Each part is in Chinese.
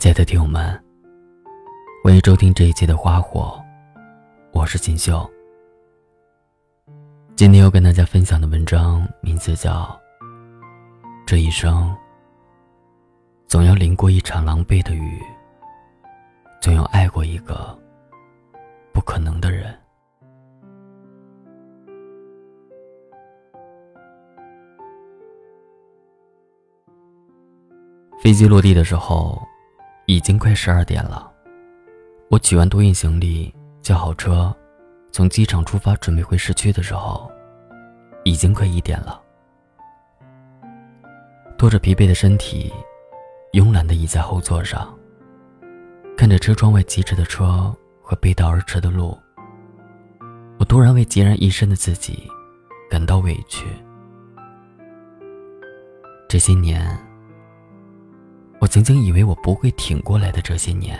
亲爱的听友们，欢迎收听这一期的《花火》，我是锦绣。今天要跟大家分享的文章名字叫《这一生总要淋过一场狼狈的雨，总要爱过一个不可能的人》。飞机落地的时候，已经快十二点了。我取完托运行李，叫好车，从机场出发，准备回市区的时候，已经快一点了。拖着疲惫的身体，慵懒的倚在后座上，看着车窗外疾驰的车和背道而驰的路，我突然为孑然一身的自己感到委屈。这些年。我曾经以为我不会挺过来的这些年，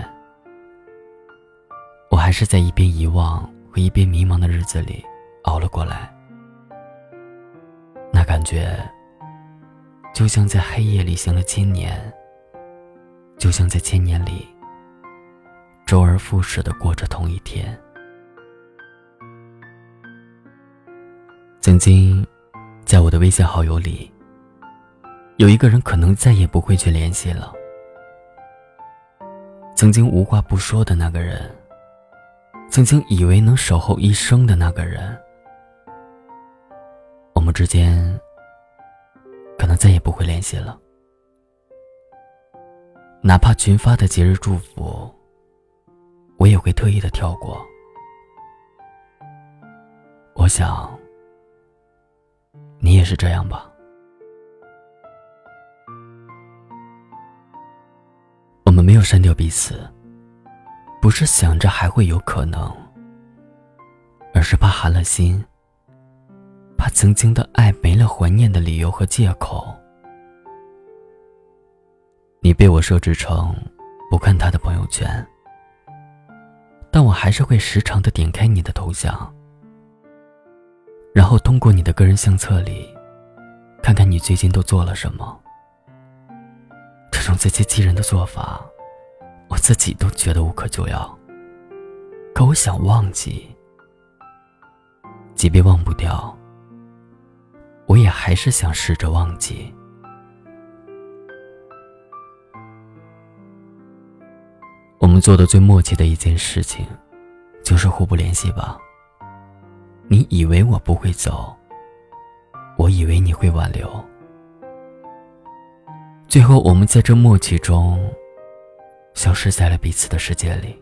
我还是在一边遗忘和一边迷茫的日子里熬了过来。那感觉，就像在黑夜里行了千年，就像在千年里周而复始的过着同一天。曾经，在我的微信好友里。有一个人可能再也不会去联系了。曾经无话不说的那个人，曾经以为能守候一生的那个人，我们之间可能再也不会联系了。哪怕群发的节日祝福，我也会特意的跳过。我想，你也是这样吧。我们没有删掉彼此，不是想着还会有可能，而是怕寒了心，怕曾经的爱没了怀念的理由和借口。你被我设置成不看他的朋友圈，但我还是会时常的点开你的头像，然后通过你的个人相册里，看看你最近都做了什么。自欺欺人的做法。我自己都觉得无可救药，可我想忘记，即便忘不掉，我也还是想试着忘记。我们做的最默契的一件事情，就是互不联系吧。你以为我不会走，我以为你会挽留，最后我们在这默契中。消失在了彼此的世界里。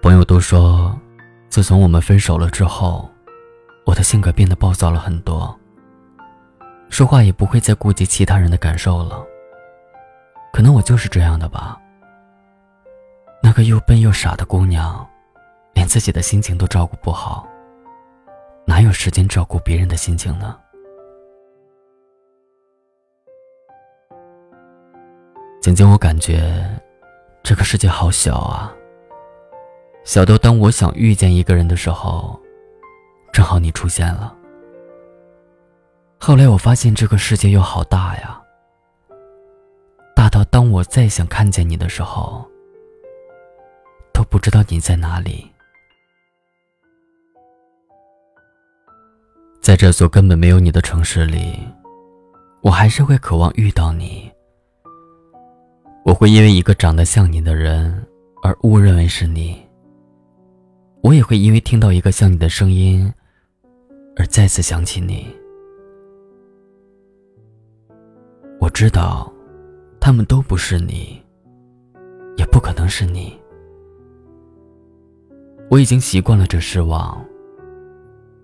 朋友都说，自从我们分手了之后，我的性格变得暴躁了很多，说话也不会再顾及其他人的感受了。可能我就是这样的吧。那个又笨又傻的姑娘，连自己的心情都照顾不好，哪有时间照顾别人的心情呢？曾经我感觉，这个世界好小啊。小到当我想遇见一个人的时候，正好你出现了。后来我发现这个世界又好大呀。大到当我再想看见你的时候，都不知道你在哪里。在这座根本没有你的城市里，我还是会渴望遇到你。我会因为一个长得像你的人而误认为是你。我也会因为听到一个像你的声音而再次想起你。我知道，他们都不是你，也不可能是你。我已经习惯了这失望，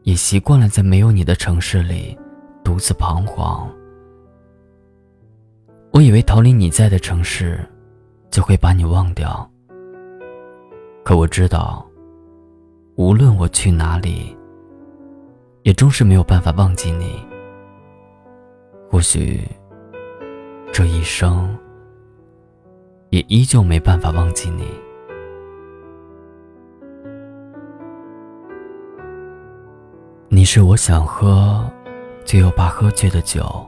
也习惯了在没有你的城市里独自彷徨。我以为逃离你在的城市，就会把你忘掉。可我知道，无论我去哪里，也终是没有办法忘记你。或许，这一生，也依旧没办法忘记你。你是我想喝，却又怕喝醉的酒。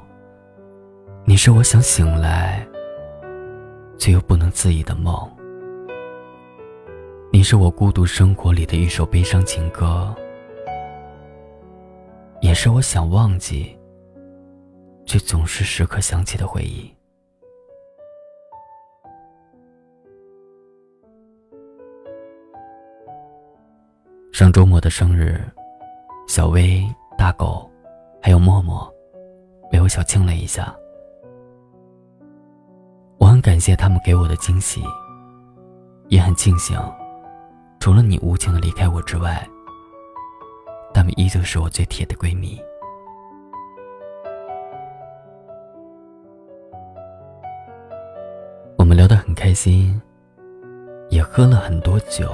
你是我想醒来却又不能自已的梦。你是我孤独生活里的一首悲伤情歌，也是我想忘记却总是时刻想起的回忆。上周末的生日，小薇、大狗，还有默默，为我小庆了一下。很感谢他们给我的惊喜，也很庆幸，除了你无情的离开我之外，他们依旧是我最铁的闺蜜。我们聊得很开心，也喝了很多酒。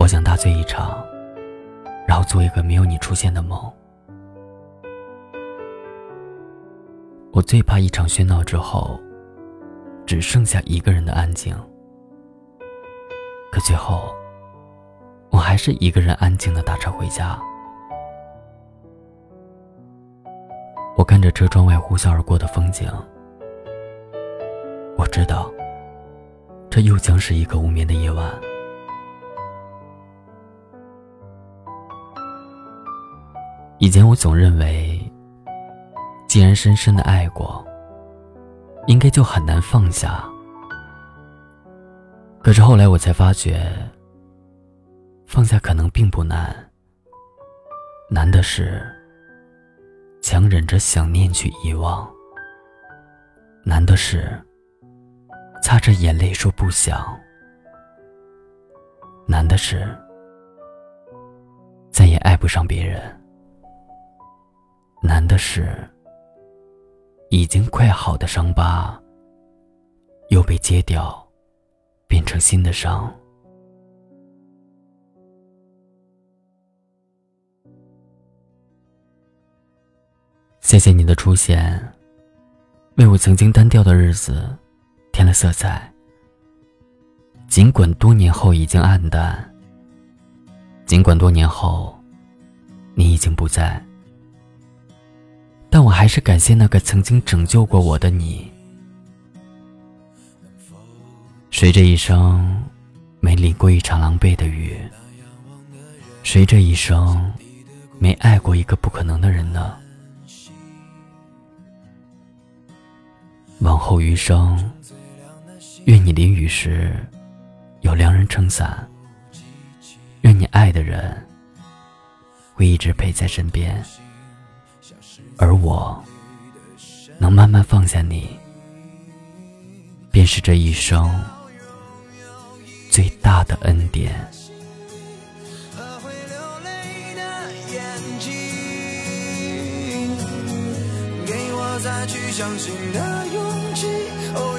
我想大醉一场，然后做一个没有你出现的梦。我最怕一场喧闹之后，只剩下一个人的安静。可最后，我还是一个人安静的打车回家。我看着车窗外呼啸而过的风景，我知道，这又将是一个无眠的夜晚。以前我总认为，既然深深的爱过，应该就很难放下。可是后来我才发觉，放下可能并不难，难的是强忍着想念去遗忘，难的是擦着眼泪说不想，难的是再也爱不上别人。难的是，已经快好的伤疤，又被揭掉，变成新的伤。谢谢你的出现，为我曾经单调的日子添了色彩。尽管多年后已经暗淡，尽管多年后，你已经不在。但我还是感谢那个曾经拯救过我的你。谁这一生没淋过一场狼狈的雨，谁这一生没爱过一个不可能的人呢？往后余生，愿你淋雨时有良人撑伞，愿你爱的人会一直陪在身边。而我能慢慢放下你，便是这一生最大的恩典。给我再去相信的勇气，哦，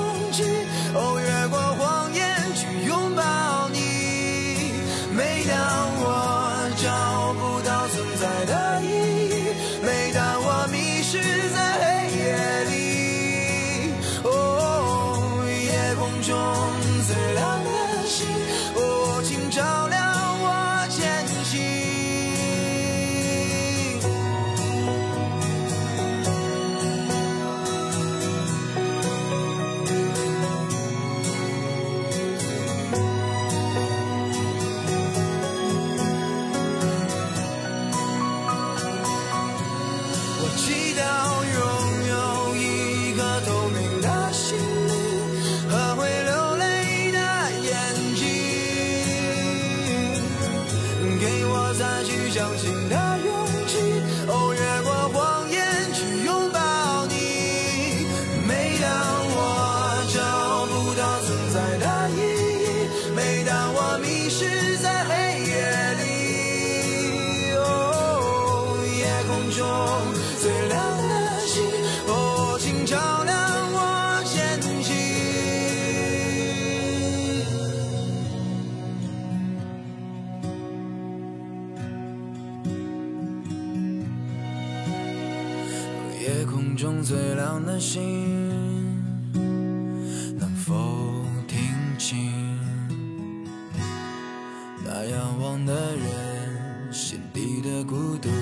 是在黑夜里，哦，夜空中最亮的星，哦，请照亮我前行。夜空中最亮的星，孤独。